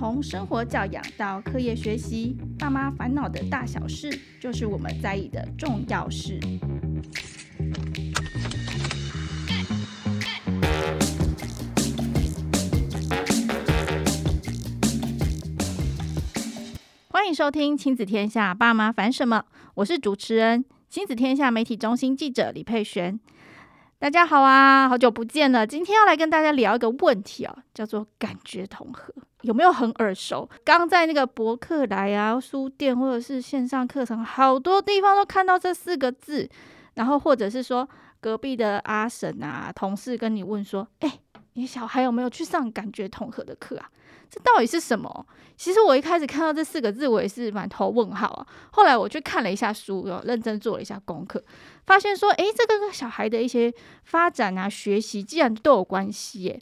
从生活教养到课业学习，爸妈烦恼的大小事，就是我们在意的重要事。欢迎收听《亲子天下》，爸妈烦什么？我是主持人，亲子天下媒体中心记者李佩璇。大家好啊，好久不见了。今天要来跟大家聊一个问题哦，叫做感觉统合，有没有很耳熟？刚在那个博客来啊、书店或者是线上课程，好多地方都看到这四个字。然后或者是说，隔壁的阿婶啊、同事跟你问说：“哎，你小孩有没有去上感觉统合的课啊？”这到底是什么？其实我一开始看到这四个字，我也是满头问号啊。后来我去看了一下书，有认真做了一下功课，发现说，诶，这个跟小孩的一些发展啊、学习，既然都有关系耶。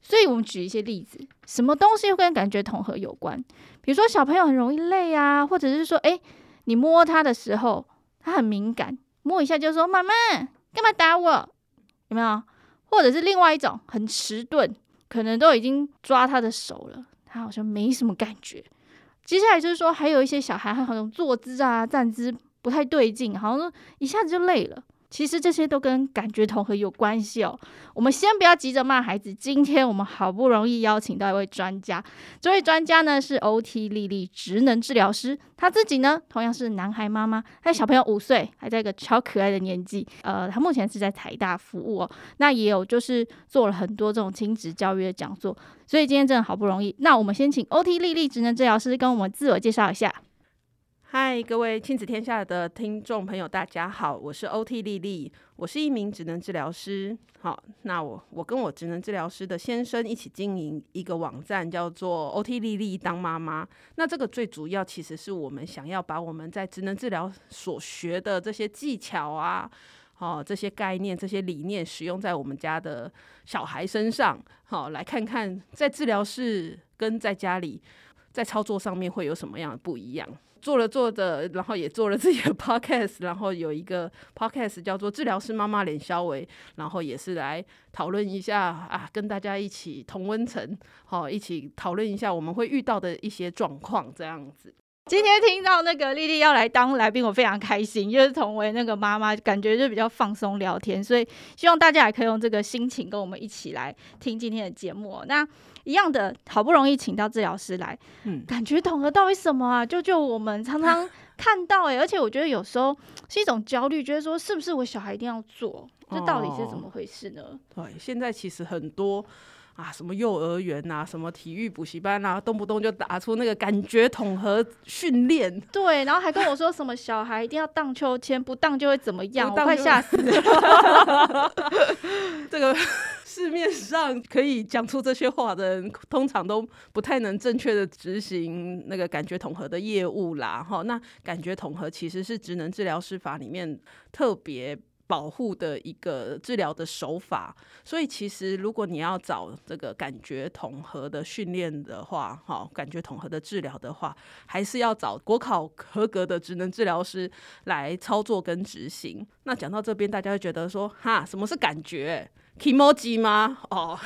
所以我们举一些例子，什么东西会跟感觉统合有关？比如说小朋友很容易累啊，或者是说，诶，你摸他的时候，他很敏感，摸一下就说妈妈，干嘛打我？有没有？或者是另外一种很迟钝。可能都已经抓他的手了，他好像没什么感觉。接下来就是说，还有一些小孩，他好像坐姿啊、站姿不太对劲，好像都一下子就累了。其实这些都跟感觉统合有关系哦。我们先不要急着骂孩子。今天我们好不容易邀请到一位专家，这位专家呢是 OT 莉莉职能治疗师，他自己呢同样是男孩妈妈，他小朋友五岁，还在一个超可爱的年纪。呃，他目前是在台大服务哦，那也有就是做了很多这种亲子教育的讲座。所以今天真的好不容易，那我们先请 OT 莉莉职能治疗师跟我们自我介绍一下。嗨，各位亲子天下的听众朋友，大家好，我是 OT 莉莉，我是一名职能治疗师。好，那我我跟我职能治疗师的先生一起经营一个网站，叫做 OT 莉莉当妈妈。那这个最主要其实是我们想要把我们在职能治疗所学的这些技巧啊，好，这些概念、这些理念，使用在我们家的小孩身上。好，来看看在治疗室跟在家里在操作上面会有什么样的不一样。做了做的，然后也做了自己的 podcast，然后有一个 podcast 叫做《治疗师妈妈脸肖维》，然后也是来讨论一下啊，跟大家一起同温层，好，一起讨论一下我们会遇到的一些状况，这样子。今天听到那个丽丽要来当来宾，我非常开心，因为同为那个妈妈，感觉就比较放松聊天，所以希望大家也可以用这个心情跟我们一起来听今天的节目。那一样的，好不容易请到治疗师来，嗯，感觉统合到底什么啊？就就我们常常看到哎、欸，而且我觉得有时候是一种焦虑，觉得说是不是我小孩一定要做？这到底是怎么回事呢？哦、对，现在其实很多。啊，什么幼儿园呐、啊，什么体育补习班啊，动不动就打出那个感觉统合训练。对，然后还跟我说什么小孩一定要荡秋千，不荡就会怎么样，我快吓 死了。这个市面上可以讲出这些话的人，通常都不太能正确的执行那个感觉统合的业务啦。哈，那感觉统合其实是职能治疗师法里面特别。保护的一个治疗的手法，所以其实如果你要找这个感觉统合的训练的话，哈，感觉统合的治疗的话，还是要找国考合格的职能治疗师来操作跟执行。那讲到这边，大家会觉得说，哈，什么是感觉？Kimoji 吗？哦，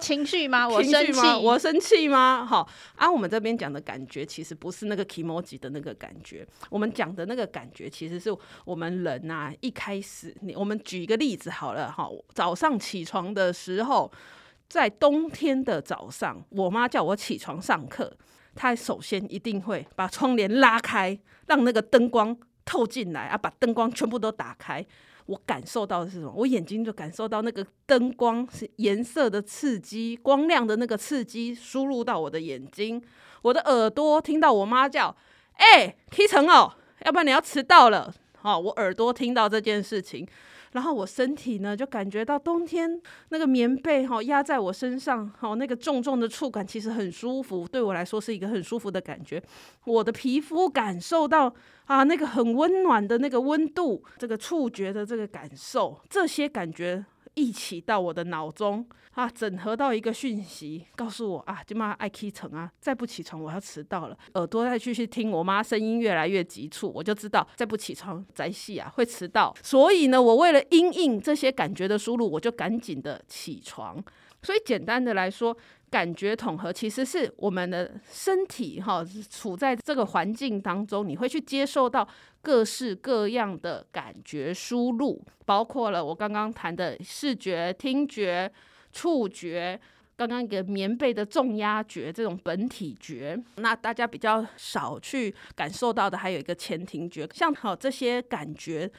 情绪吗？我生气吗？我生气吗？好，啊，我们这边讲的感觉其实不是那个 Kimoji 的那个感觉，我们讲的那个感觉其实是我们人呐、啊，一开始，你我们举一个例子好了，哈，早上起床的时候，在冬天的早上，我妈叫我起床上课，她首先一定会把窗帘拉开，让那个灯光透进来啊，把灯光全部都打开。我感受到的是什么？我眼睛就感受到那个灯光是颜色的刺激，光亮的那个刺激输入到我的眼睛，我的耳朵听到我妈叫：“哎、欸，起床哦，要不然你要迟到了。”好，我耳朵听到这件事情。然后我身体呢，就感觉到冬天那个棉被哈压在我身上，哈那个重重的触感其实很舒服，对我来说是一个很舒服的感觉。我的皮肤感受到啊那个很温暖的那个温度，这个触觉的这个感受，这些感觉。一起到我的脑中啊，整合到一个讯息，告诉我啊，今妈爱起床啊，再不起床我要迟到了。耳朵再继续听我妈声音越来越急促，我就知道再不起床宅戏啊会迟到。所以呢，我为了因应这些感觉的输入，我就赶紧的起床。所以简单的来说，感觉统合其实是我们的身体哈，处在这个环境当中，你会去接受到各式各样的感觉输入，包括了我刚刚谈的视觉、听觉、触觉。刚刚一个棉被的重压觉，这种本体觉，那大家比较少去感受到的，还有一个前庭觉，像好这些感觉。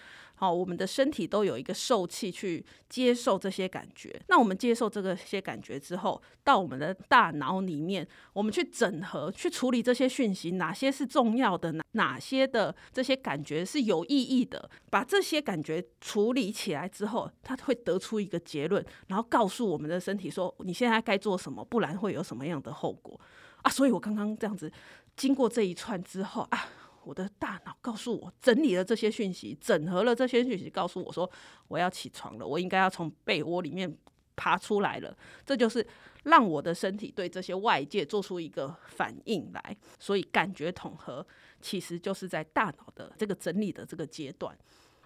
好，我们的身体都有一个受器去接受这些感觉。那我们接受这个些感觉之后，到我们的大脑里面，我们去整合、去处理这些讯息，哪些是重要的，哪哪些的这些感觉是有意义的。把这些感觉处理起来之后，它会得出一个结论，然后告诉我们的身体说：你现在该做什么，不然会有什么样的后果啊？所以我刚刚这样子经过这一串之后啊。我的大脑告诉我，整理了这些讯息，整合了这些讯息，告诉我说，我要起床了，我应该要从被窝里面爬出来了。这就是让我的身体对这些外界做出一个反应来。所以，感觉统合其实就是在大脑的这个整理的这个阶段。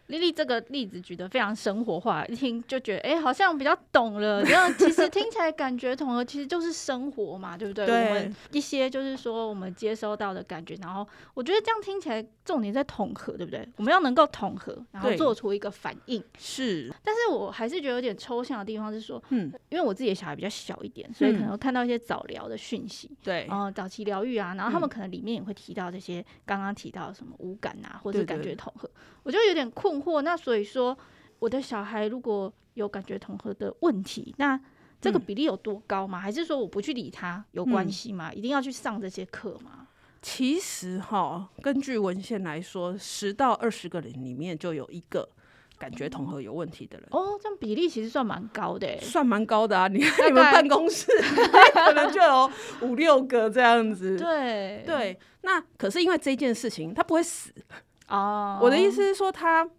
莉莉这个例子举得非常生活化，一听就觉得哎、欸，好像比较懂了。然后其实听起来感觉统合其实就是生活嘛，对不对？对。我们一些就是说我们接收到的感觉，然后我觉得这样听起来重点在统合，对不对？我们要能够统合，然后做出一个反应。是。但是我还是觉得有点抽象的地方是说，嗯，因为我自己的小孩比较小一点，所以可能看到一些早疗的讯息，对、嗯，然后早期疗愈啊，然后他们可能里面也会提到这些刚刚提到什么无感啊，或者是感觉统合，对对对，我就有点困。惑那所以说，我的小孩如果有感觉统合的问题，那这个比例有多高吗？嗯、还是说我不去理他有关系吗？嗯、一定要去上这些课吗？其实哈，根据文献来说，十到二十个人里面就有一个感觉统合有问题的人。哦，这样比例其实算蛮高的，算蛮高的啊！你看你们办公室 可能就有五六个这样子。对对，那可是因为这件事情，他不会死哦。我的意思是说他。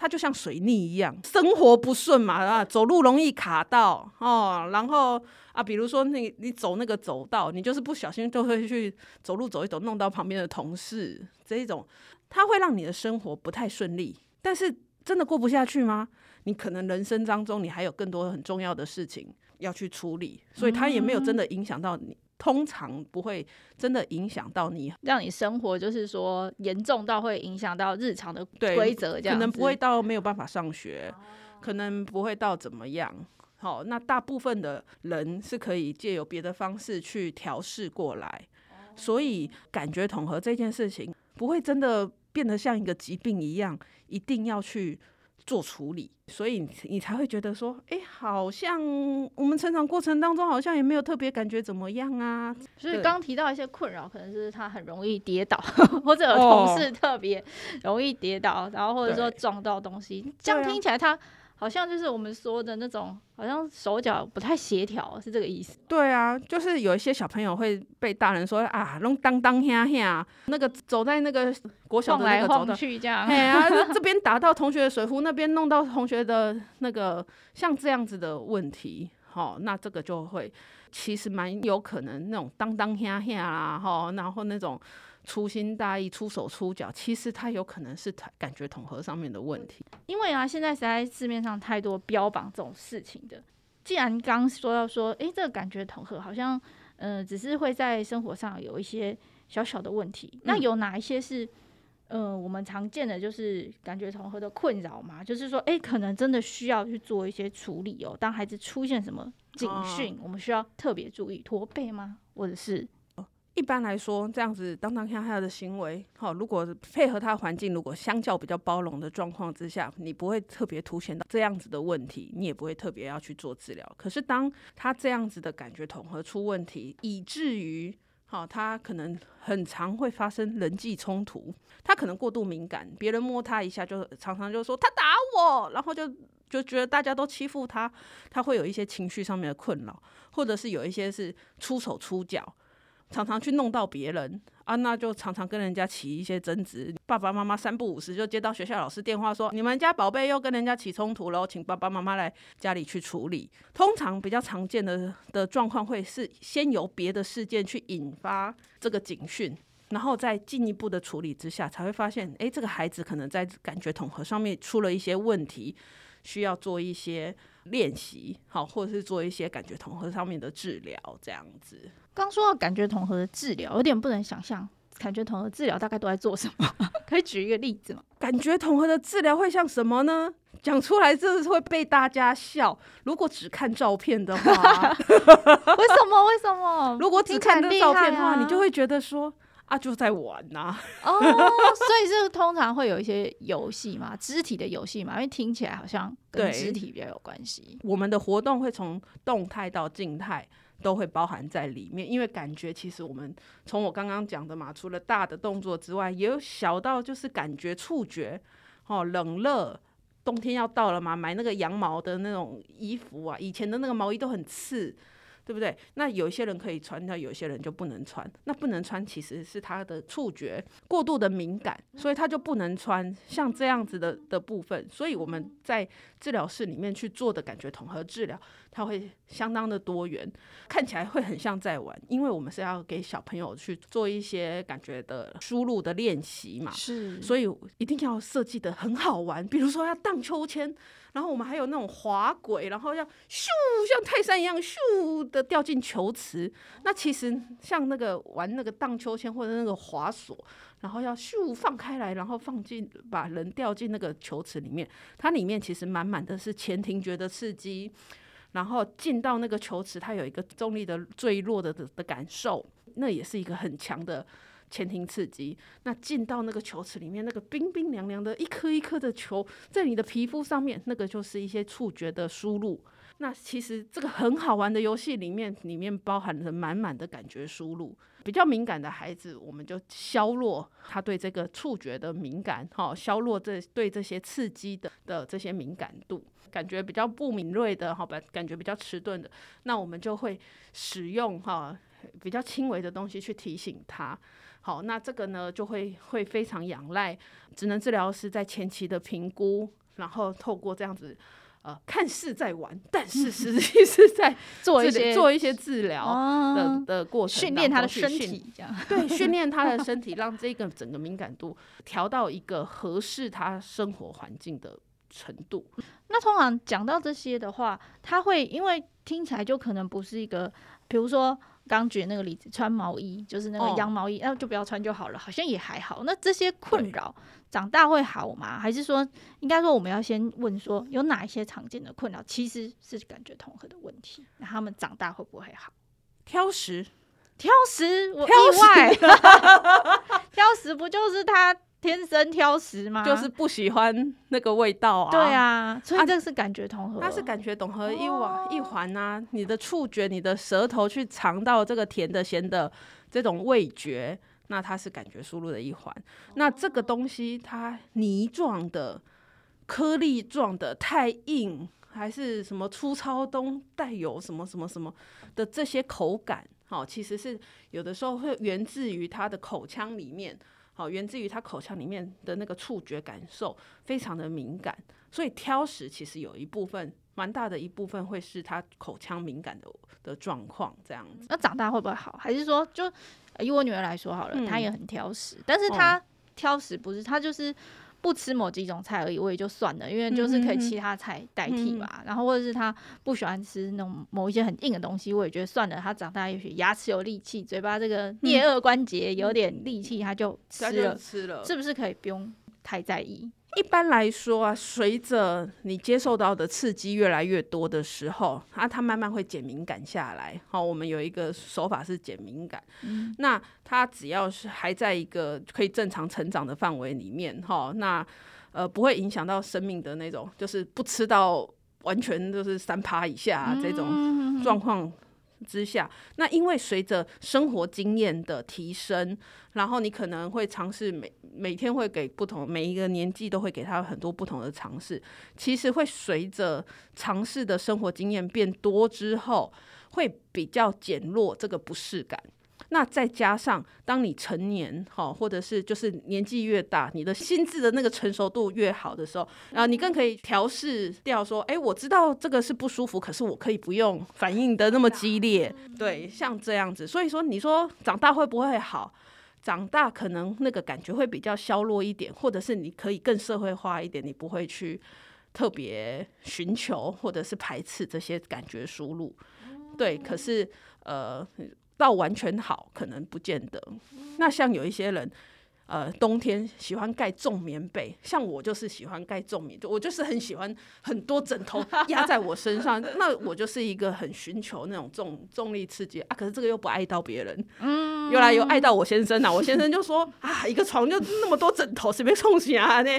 他就像水逆一样，生活不顺嘛，啊，走路容易卡到哦，然后啊，比如说你你走那个走道，你就是不小心就会去走路走一走，弄到旁边的同事这一种，它会让你的生活不太顺利。但是真的过不下去吗？你可能人生当中你还有更多很重要的事情要去处理，所以它也没有真的影响到你。通常不会真的影响到你，让你生活就是说严重到会影响到日常的规则，这样可能不会到没有办法上学，可能不会到怎么样。好，那大部分的人是可以借由别的方式去调试过来，所以感觉统合这件事情不会真的变得像一个疾病一样，一定要去。做处理，所以你才会觉得说，哎、欸，好像我们成长过程当中好像也没有特别感觉怎么样啊。所以刚提到一些困扰，可能是他很容易跌倒，或者有同事特别容易跌倒，哦、然后或者说撞到东西，这样听起来他。好像就是我们说的那种，好像手脚不太协调，是这个意思。对啊，就是有一些小朋友会被大人说啊，弄当当下下，那个走在那个国小的那个走的，去这样。哎啊，这边打到同学的水壶，那边弄到同学的那个，像这样子的问题，哦，那这个就会其实蛮有可能那种当当下下啦，哦，然后那种。粗心大意、出手出脚，其实它有可能是感觉统合上面的问题。因为啊，现在实在市面上太多标榜这种事情的。既然刚说到说，诶，这个感觉统合好像，呃，只是会在生活上有一些小小的问题。那有哪一些是，呃，我们常见的就是感觉统合的困扰吗？就是说，诶，可能真的需要去做一些处理哦。当孩子出现什么警讯，哦、我们需要特别注意驼背吗？或者是？一般来说，这样子当当下下的行为，好，如果配合他环境，如果相较比较包容的状况之下，你不会特别凸显到这样子的问题，你也不会特别要去做治疗。可是当他这样子的感觉统合出问题，以至于好，他可能很常会发生人际冲突，他可能过度敏感，别人摸他一下就常常就说他打我，然后就就觉得大家都欺负他，他会有一些情绪上面的困扰，或者是有一些是出手出脚。常常去弄到别人啊，那就常常跟人家起一些争执。爸爸妈妈三不五时就接到学校老师电话说，你们家宝贝又跟人家起冲突了，请爸爸妈妈来家里去处理。通常比较常见的的状况会是先由别的事件去引发这个警讯，然后再进一步的处理之下，才会发现，诶，这个孩子可能在感觉统合上面出了一些问题，需要做一些练习，好，或者是做一些感觉统合上面的治疗，这样子。刚说到感觉统合的治疗，有点不能想象，感觉统合治疗大概都在做什么？可以举一个例子吗？感觉统合的治疗会像什么呢？讲出来真的是会被大家笑。如果只看照片的话，为什么？为什么？如果只看这照片的话，你就会觉得说。啊，就在玩呐、啊！哦，所以这个通常会有一些游戏嘛，肢体的游戏嘛，因为听起来好像跟肢体比较有关系。我们的活动会从动态到静态都会包含在里面，因为感觉其实我们从我刚刚讲的嘛，除了大的动作之外，也有小到就是感觉触觉，哦，冷热，冬天要到了嘛，买那个羊毛的那种衣服啊，以前的那个毛衣都很刺。对不对？那有些人可以穿，那有些人就不能穿。那不能穿其实是他的触觉过度的敏感，所以他就不能穿像这样子的的部分。所以我们在治疗室里面去做的感觉统合治疗，它会相当的多元，看起来会很像在玩，因为我们是要给小朋友去做一些感觉的输入的练习嘛。是，所以一定要设计的很好玩，比如说要荡秋千。然后我们还有那种滑轨，然后要咻，像泰山一样咻的掉进球池。那其实像那个玩那个荡秋千或者那个滑索，然后要咻放开来，然后放进把人掉进那个球池里面。它里面其实满满的是前庭觉的刺激，然后进到那个球池，它有一个重力的坠落的的的感受，那也是一个很强的。前庭刺激，那进到那个球池里面，那个冰冰凉凉的一颗一颗的球在你的皮肤上面，那个就是一些触觉的输入。那其实这个很好玩的游戏里面，里面包含着满满的感觉输入。比较敏感的孩子，我们就削弱他对这个触觉的敏感，哈，削弱这对这些刺激的的这些敏感度。感觉比较不敏锐的，哈，感感觉比较迟钝的，那我们就会使用哈比较轻微的东西去提醒他。好，那这个呢，就会会非常仰赖职能治疗师在前期的评估，然后透过这样子，呃，看似在玩，但是实际 是在 做一些做一些治疗的、哦、的过程，训练他的身体，这样对，训练他的 身体，让这个整个敏感度调到一个合适他生活环境的程度。那通常讲到这些的话，他会因为听起来就可能不是一个，比如说。刚举那个例子，穿毛衣就是那个羊毛衣，那、哦、就不要穿就好了，好像也还好。那这些困扰长大会好吗？还是说，应该说我们要先问说，有哪一些常见的困扰其实是感觉统合的问题？那他们长大会不会好？挑食，挑食，我意外，挑食，挑食不就是他？天生挑食吗？就是不喜欢那个味道啊。对啊，所以这是感觉统合。它是感觉统合一环一环啊，你的触觉，你的舌头去尝到这个甜的、咸的这种味觉，那它是感觉输入的一环。那这个东西它泥状的、颗粒状的、太硬还是什么粗糙东带有什么什么什么的这些口感，好，其实是有的时候会源自于它的口腔里面。好，源自于他口腔里面的那个触觉感受非常的敏感，所以挑食其实有一部分蛮大的一部分会是他口腔敏感的的状况这样子。那长大会不会好？还是说，就以我女儿来说好了，嗯、她也很挑食，但是她挑食不是她就是。不吃某几种菜而已，我也就算了，因为就是可以其他菜代替嘛。嗯、然后或者是他不喜欢吃那种某一些很硬的东西，我也觉得算了。他长大也许牙齿有力气，嘴巴这个颞颚关节有点力气，他就吃了。吃了，是不是可以不用太在意？一般来说啊，随着你接受到的刺激越来越多的时候，啊，它慢慢会减敏感下来。好，我们有一个手法是减敏感。嗯，那它只要是还在一个可以正常成长的范围里面，哈，那呃不会影响到生命的那种，就是不吃到完全就是三趴以下，啊，这种状况。之下，那因为随着生活经验的提升，然后你可能会尝试每每天会给不同每一个年纪都会给他很多不同的尝试，其实会随着尝试的生活经验变多之后，会比较减弱这个不适感。那再加上，当你成年哈，或者是就是年纪越大，你的心智的那个成熟度越好的时候，啊，你更可以调试掉说，哎，我知道这个是不舒服，可是我可以不用反应的那么激烈，对，像这样子。所以说，你说长大会不会好？长大可能那个感觉会比较消弱一点，或者是你可以更社会化一点，你不会去。特别寻求或者是排斥这些感觉输入。对，可是呃，到完全好可能不见得。那像有一些人。呃，冬天喜欢盖重棉被，像我就是喜欢盖重棉，就我就是很喜欢很多枕头压在我身上，那我就是一个很寻求那种重重力刺激啊。可是这个又不爱到别人，嗯，原来又爱到我先生呐、啊。我先生就说啊，一个床就那么多枕头，随便冲洗啊呢。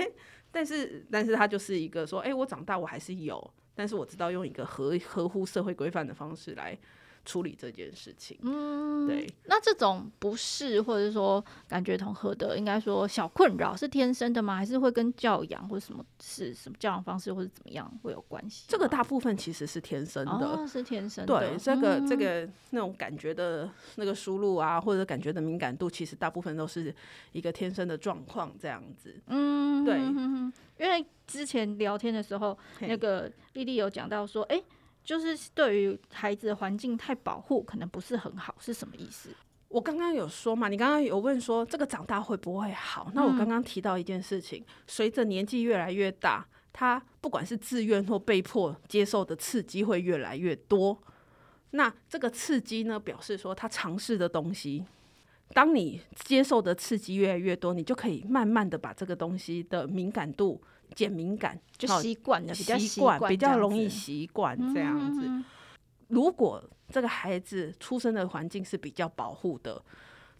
但是，但是他就是一个说，哎、欸，我长大我还是有，但是我知道用一个合合乎社会规范的方式来。处理这件事情，嗯，对。那这种不适或者说感觉统合的，应该说小困扰是天生的吗？还是会跟教养或者什么是什么教养方式或者怎么样会有关系？这个大部分其实是天生的，哦、是天生的。对，这个这个那种感觉的那个输入啊，或者感觉的敏感度，其实大部分都是一个天生的状况，这样子。嗯，对。因为之前聊天的时候，那个丽丽有讲到说，哎、欸。就是对于孩子的环境太保护，可能不是很好，是什么意思？我刚刚有说嘛，你刚刚有问说这个长大会不会好？那我刚刚提到一件事情，随着年纪越来越大，他不管是自愿或被迫接受的刺激会越来越多。那这个刺激呢，表示说他尝试的东西，当你接受的刺激越来越多，你就可以慢慢的把这个东西的敏感度。减敏感就习惯了，比较习惯，比较容易习惯这样子。嗯、如果这个孩子出生的环境是比较保护的，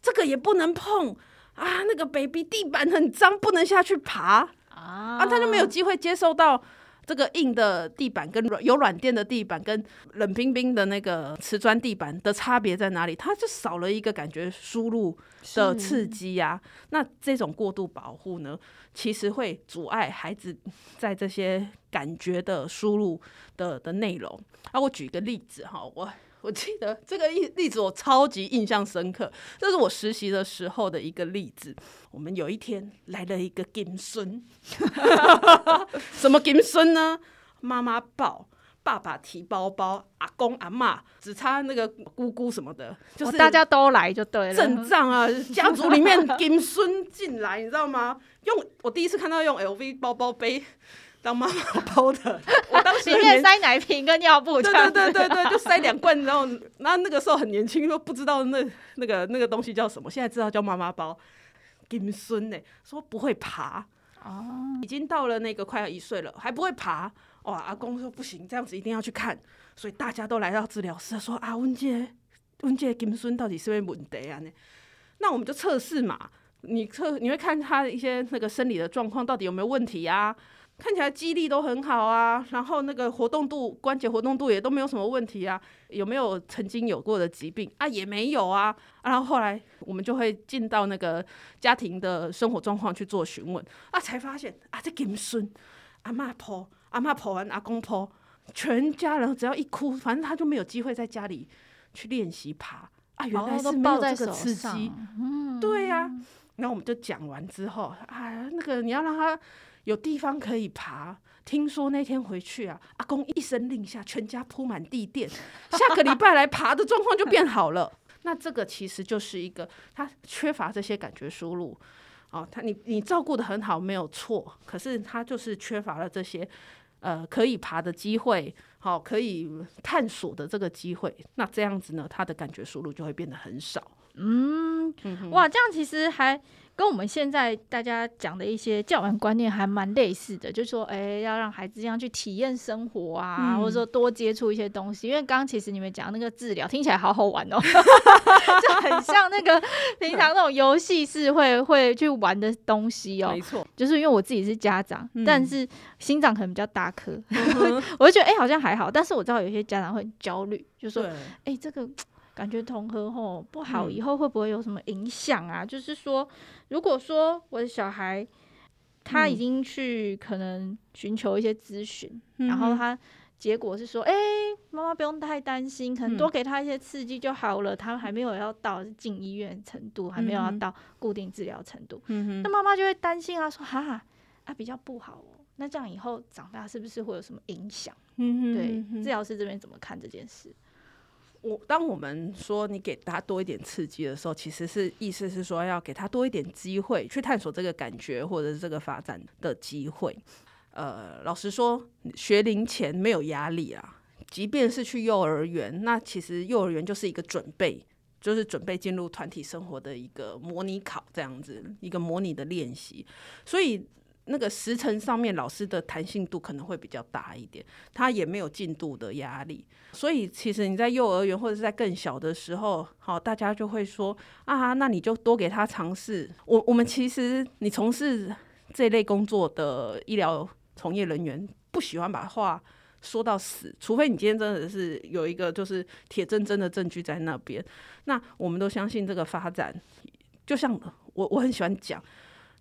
这个也不能碰啊。那个 baby 地板很脏，不能下去爬啊，啊，他就没有机会接受到。这个硬的地板跟软有软垫的地板跟冷冰冰的那个瓷砖地板的差别在哪里？它就少了一个感觉输入的刺激呀、啊。那这种过度保护呢，其实会阻碍孩子在这些感觉的输入的的内容。啊，我举一个例子哈，我。我记得这个例例子我超级印象深刻，这是我实习的时候的一个例子。我们有一天来了一个金孙，什么金孙呢？妈妈抱，爸爸提包包，阿公阿妈只差那个姑姑什么的，就是大家都来就对了。阵仗啊，家族里面金孙进来，你知道吗？用我第一次看到用 LV 包包背。当妈妈 包的，我当时里面塞奶瓶跟尿布，对对对对对，就塞两罐，然后那那个时候很年轻，又不知道那那个那个东西叫什么，现在知道叫妈妈包。金孙呢，说不会爬哦，已经到了那个快要一岁了，还不会爬。哇，阿公说不行，这样子一定要去看，所以大家都来到治疗室说啊，温姐，温姐金孙到底是什么问题啊？那我们就测试嘛，你测你会看他一些那个生理的状况到底有没有问题呀？看起来肌力都很好啊，然后那个活动度、关节活动度也都没有什么问题啊。有没有曾经有过的疾病啊？也没有啊。然后后来我们就会进到那个家庭的生活状况去做询问啊，才发现啊，这金孙阿嬷婆，阿嬷抱完阿公婆，全家人只要一哭，反正他就没有机会在家里去练习爬啊。原来是没有这个刺激，嗯，对呀、啊。然后我们就讲完之后啊，那个你要让他。有地方可以爬，听说那天回去啊，阿公一声令下，全家铺满地垫，下个礼拜来爬的状况就变好了。那这个其实就是一个他缺乏这些感觉输入哦，他你你照顾得很好没有错，可是他就是缺乏了这些呃可以爬的机会，好、哦、可以探索的这个机会。那这样子呢，他的感觉输入就会变得很少。嗯，哇，这样其实还。跟我们现在大家讲的一些教养观念还蛮类似的，就是说，哎、欸，要让孩子这样去体验生活啊，嗯、或者说多接触一些东西。因为刚刚其实你们讲那个治疗听起来好好玩哦，就很像那个平常那种游戏是会会去玩的东西哦。没错，就是因为我自己是家长，嗯、但是心脏可能比较大颗，嗯、我就觉得哎、欸、好像还好，但是我知道有些家长会很焦虑，就说哎这个。感觉统合吼不好，以后会不会有什么影响啊？嗯、就是说，如果说我的小孩他已经去可能寻求一些咨询，嗯、然后他结果是说，哎、欸，妈妈不用太担心，可能多给他一些刺激就好了。嗯、他还没有要到进医院程度，还没有要到固定治疗程度，那妈妈就会担心啊，说哈啊比较不好哦。那这样以后长大是不是会有什么影响？嗯哼嗯哼对，治疗师这边怎么看这件事？我当我们说你给他多一点刺激的时候，其实是意思是说要给他多一点机会去探索这个感觉或者是这个发展的机会。呃，老实说，学龄前没有压力啊。即便是去幼儿园，那其实幼儿园就是一个准备，就是准备进入团体生活的一个模拟考，这样子一个模拟的练习。所以那个时程上面，老师的弹性度可能会比较大一点，他也没有进度的压力。所以其实你在幼儿园或者是在更小的时候，好，大家就会说啊，那你就多给他尝试。我我们其实你从事这类工作的医疗从业人员，不喜欢把话说到死，除非你今天真的是有一个就是铁铮铮的证据在那边。那我们都相信这个发展，就像我我很喜欢讲。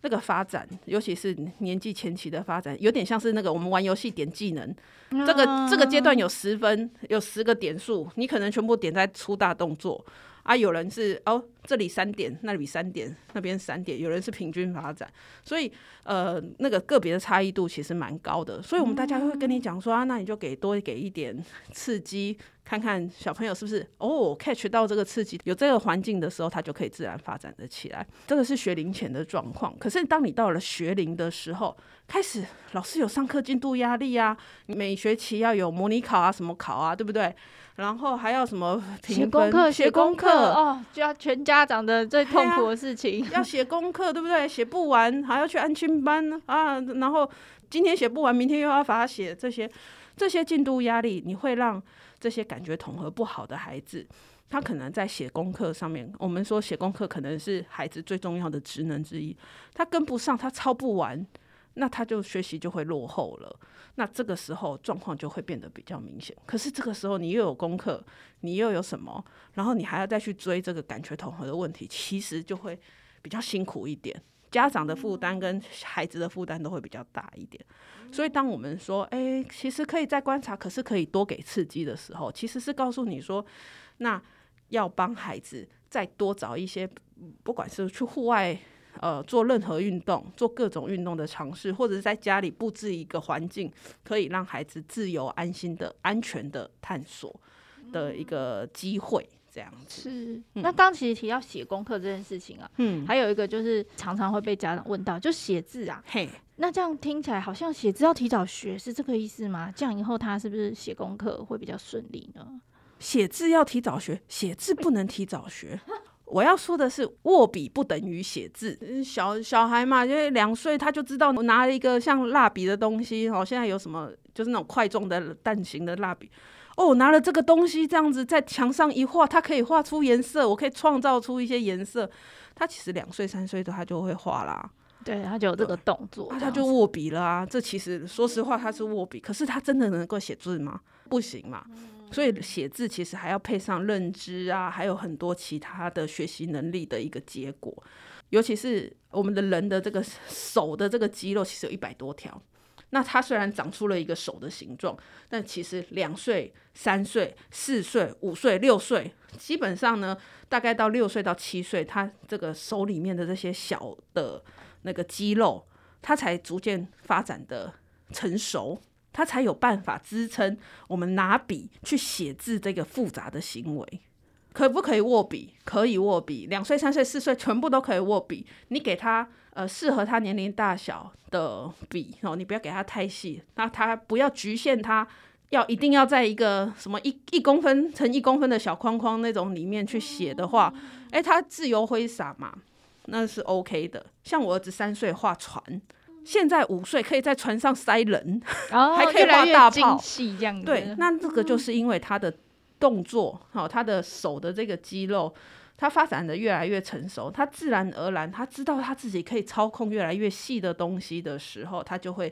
那个发展，尤其是年纪前期的发展，有点像是那个我们玩游戏点技能，这个这个阶段有十分，有十个点数，你可能全部点在出大动作。啊，有人是哦，这里三点，那里三点，那边三点，有人是平均发展，所以呃，那个个别的差异度其实蛮高的，所以我们大家会跟你讲说啊，那你就给多给一点刺激，看看小朋友是不是哦 catch 到这个刺激，有这个环境的时候，他就可以自然发展得起来。这个是学龄前的状况，可是当你到了学龄的时候，开始老师有上课进度压力啊，每学期要有模拟考啊，什么考啊，对不对？然后还要什么写功课？写功课哦，就要全家长的最痛苦的事情，要写功课，对不对？写不完还要去安亲班啊，然后今天写不完，明天又要罚写，这些这些进度压力，你会让这些感觉统合不好的孩子，他可能在写功课上面，我们说写功课可能是孩子最重要的职能之一，他跟不上，他抄不完。那他就学习就会落后了，那这个时候状况就会变得比较明显。可是这个时候你又有功课，你又有什么，然后你还要再去追这个感觉统合的问题，其实就会比较辛苦一点。家长的负担跟孩子的负担都会比较大一点。所以当我们说，哎，其实可以再观察，可是可以多给刺激的时候，其实是告诉你说，那要帮孩子再多找一些，不管是去户外。呃，做任何运动，做各种运动的尝试，或者是在家里布置一个环境，可以让孩子自由、安心的、安全的探索的一个机会，这样子。是。嗯、那刚其实提到写功课这件事情啊，嗯，还有一个就是常常会被家长问到，就写字啊，嘿，那这样听起来好像写字要提早学，是这个意思吗？这样以后他是不是写功课会比较顺利呢？写字要提早学，写字不能提早学。我要说的是，握笔不等于写字。小小孩嘛，因为两岁他就知道，我拿了一个像蜡笔的东西哦。现在有什么，就是那种块状的蛋形的蜡笔哦，拿了这个东西这样子在墙上一画，它可以画出颜色，我可以创造出一些颜色。他其实两岁三岁的他就会画啦，对，他就有这个动作，他就握笔了啊。这其实说实话，他是握笔，可是他真的能够写字吗？不行嘛。所以写字其实还要配上认知啊，还有很多其他的学习能力的一个结果。尤其是我们的人的这个手的这个肌肉，其实有一百多条。那它虽然长出了一个手的形状，但其实两岁、三岁、四岁、五岁、六岁，基本上呢，大概到六岁到七岁，它这个手里面的这些小的那个肌肉，它才逐渐发展的成熟。他才有办法支撑我们拿笔去写字这个复杂的行为。可不可以握笔？可以握笔。两岁、三岁、四岁全部都可以握笔。你给他呃适合他年龄大小的笔哦，你不要给他太细。那他不要局限他，要一定要在一个什么一一公分乘一公分的小框框那种里面去写的话，诶，他自由挥洒嘛，那是 OK 的。像我儿子三岁画船。现在五岁可以在船上塞人，哦、还可以画大炮，对，那这个就是因为他的动作，好、嗯，他的手的这个肌肉，他发展的越来越成熟，他自然而然，他知道他自己可以操控越来越细的东西的时候，他就会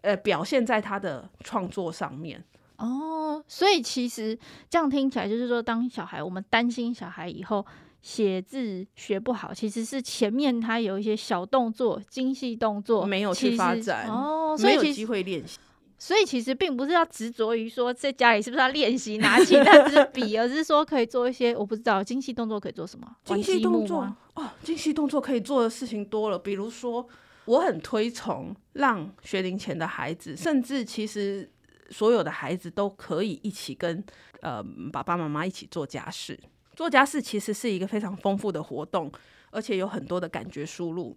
呃表现在他的创作上面。哦，所以其实这样听起来就是说，当小孩，我们担心小孩以后。写字学不好，其实是前面他有一些小动作、精细动作没有去发展哦，所以没有机会练习。所以其实并不是要执着于说在家里是不是要练习拿起那支笔，而是说可以做一些我不知道精细动作可以做什么？精细动作哦，精细动作可以做的事情多了，比如说我很推崇让学龄前的孩子，甚至其实所有的孩子都可以一起跟呃爸爸妈妈一起做家事。做家事其实是一个非常丰富的活动，而且有很多的感觉输入。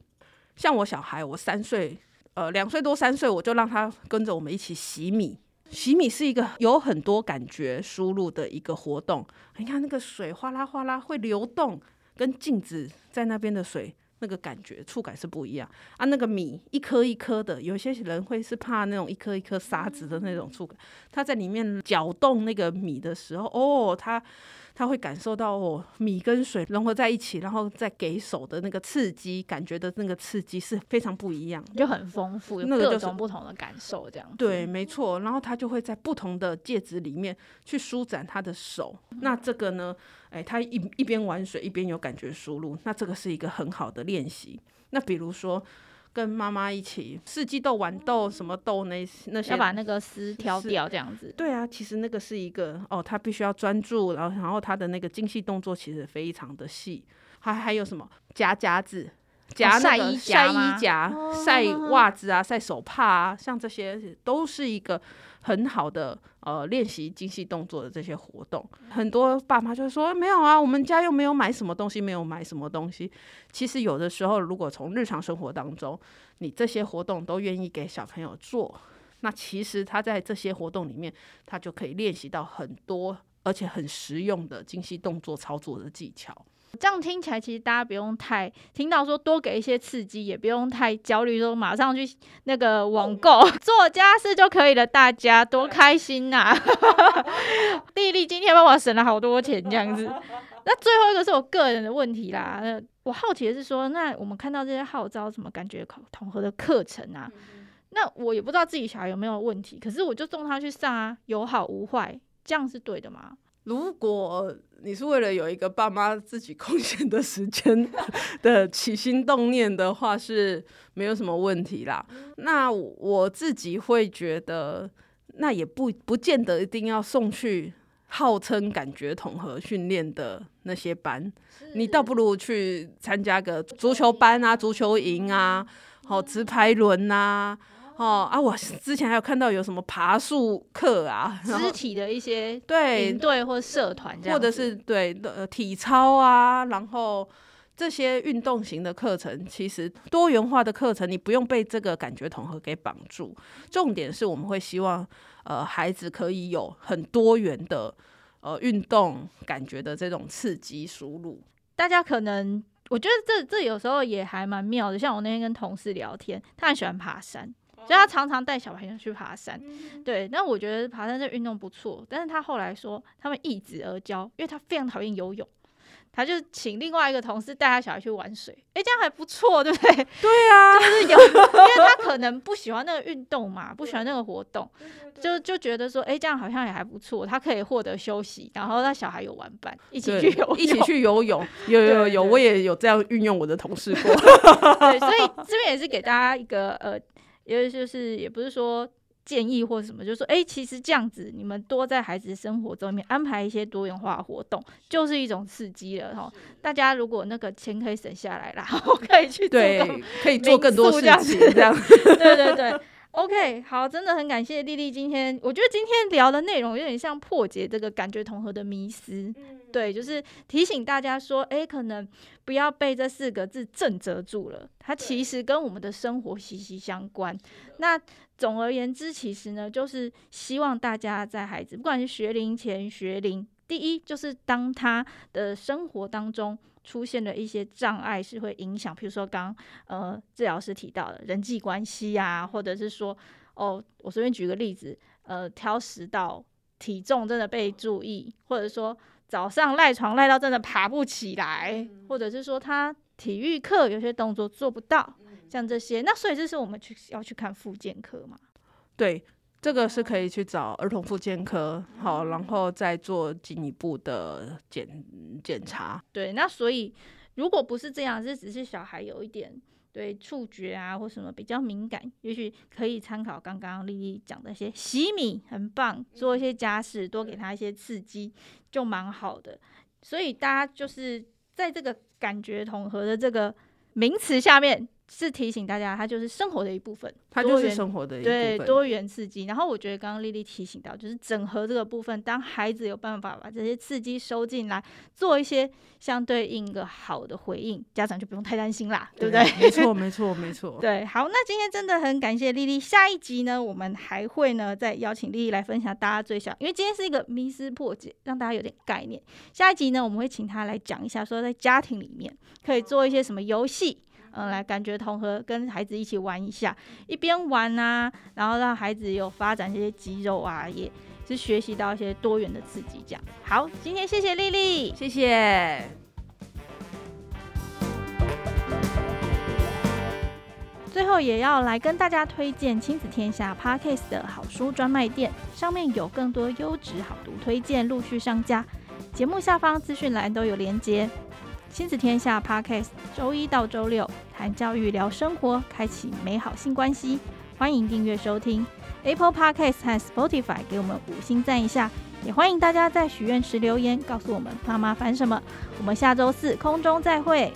像我小孩，我三岁，呃两岁多三岁，我就让他跟着我们一起洗米。洗米是一个有很多感觉输入的一个活动。你看那个水哗啦哗啦会流动，跟镜子在那边的水。那个感觉触感是不一样啊，那个米一颗一颗的，有些人会是怕那种一颗一颗沙子的那种触感。他在里面搅动那个米的时候，哦，他他会感受到哦，米跟水融合在一起，然后再给手的那个刺激，感觉的那个刺激是非常不一样，就很丰富，那个各种不同的感受，这样、就是、对，没错。然后他就会在不同的介质里面去舒展他的手，那这个呢？哎，他一一边玩水一边有感觉输入，那这个是一个很好的练习。那比如说跟妈妈一起四季豆、豌豆什么豆那那些，要把那个丝挑掉，这样子。对啊，其实那个是一个哦，他必须要专注，然后然后他的那个精细动作其实非常的细。还还有什么夹夹子、夹那个晒衣夹、晒袜子啊、晒手帕啊，像这些都是一个。很好的呃练习精细动作的这些活动，很多爸妈就说没有啊，我们家又没有买什么东西，没有买什么东西。其实有的时候，如果从日常生活当中，你这些活动都愿意给小朋友做，那其实他在这些活动里面，他就可以练习到很多而且很实用的精细动作操作的技巧。这样听起来，其实大家不用太听到说多给一些刺激，也不用太焦虑，说马上去那个网购 做家事就可以了。大家多开心呐、啊！丽丽今天帮我省了好多钱，这样子。那最后一个是我个人的问题啦。我好奇的是说，那我们看到这些号召什么感觉统合的课程啊，那我也不知道自己小孩有没有问题，可是我就送他去上啊，有好无坏，这样是对的吗？如果你是为了有一个爸妈自己空闲的时间 的起心动念的话，是没有什么问题啦。那我自己会觉得，那也不不见得一定要送去号称感觉统合训练的那些班，你倒不如去参加个足球班啊、足球营啊、好直排轮啊。哦啊！我之前还有看到有什么爬树课啊，肢体的一些对队或社团这样，或者是对呃体操啊，然后这些运动型的课程，其实多元化的课程，你不用被这个感觉统合给绑住。重点是我们会希望呃孩子可以有很多元的呃运动感觉的这种刺激输入。大家可能我觉得这这有时候也还蛮妙的，像我那天跟同事聊天，他很喜欢爬山。所以他常常带小朋友去爬山，对。那我觉得爬山这运动不错，但是他后来说他们易子而教，因为他非常讨厌游泳，他就请另外一个同事带他小孩去玩水，哎，这样还不错，对不对？对啊，就是有，因为他可能不喜欢那个运动嘛，不喜欢那个活动，就就觉得说，哎，这样好像也还不错，他可以获得休息，然后他小孩有玩伴，一起去游泳，一起去游泳，有有有，我也有这样运用我的同事过，对，所以这边也是给大家一个呃。因为就是也不是说建议或什么，就是说，哎、欸，其实这样子，你们多在孩子生活中面安排一些多元化活动，就是一种刺激了哈。大家如果那个钱可以省下来啦，我可以去做对，可以做更多事情，这样，对对对。OK，好，真的很感谢丽丽今天，我觉得今天聊的内容有点像破解这个感觉统合的迷思，对，就是提醒大家说，哎，可能不要被这四个字震慑住了，它其实跟我们的生活息息相关。那总而言之，其实呢，就是希望大家在孩子不管是学龄前、学龄，第一就是当他的生活当中。出现了一些障碍是会影响，比如说刚呃治疗师提到的人际关系啊，或者是说哦，我随便举个例子，呃挑食到体重真的被注意，或者说早上赖床赖到真的爬不起来，或者是说他体育课有些动作做不到，像这些，那所以这是我们去要去看复健科嘛？对。这个是可以去找儿童复健科，好，然后再做进一步的检检查。对，那所以如果不是这样，这只是小孩有一点对触觉啊或什么比较敏感，也许可以参考刚刚丽丽讲的一些洗米很棒，做一些家事，多给他一些刺激，就蛮好的。所以大家就是在这个感觉统合的这个名词下面。是提醒大家，它就是生活的一部分，它就是生活的一部分，对，多元刺激。然后我觉得刚刚丽丽提醒到，就是整合这个部分，当孩子有办法把这些刺激收进来，做一些相对应一个好的回应，家长就不用太担心啦，对，不对？没错，没错，没错。对，好，那今天真的很感谢丽丽。下一集呢，我们还会呢再邀请丽丽来分享大家最想，因为今天是一个迷思破解，让大家有点概念。下一集呢，我们会请她来讲一下，说在家庭里面可以做一些什么游戏。嗯，来感觉同和，跟孩子一起玩一下，一边玩啊，然后让孩子有发展这些肌肉啊，也是学习到一些多元的刺激。这样好，今天谢谢丽丽，谢谢。最后也要来跟大家推荐亲子天下 Podcast 的好书专卖店，上面有更多优质好读推荐陆续上架，节目下方资讯栏都有连结。亲子天下 Podcast，周一到周六谈教育、聊生活，开启美好新关系。欢迎订阅收听 Apple Podcast 和 Spotify，给我们五星赞一下。也欢迎大家在许愿池留言，告诉我们妈妈烦什么。我们下周四空中再会。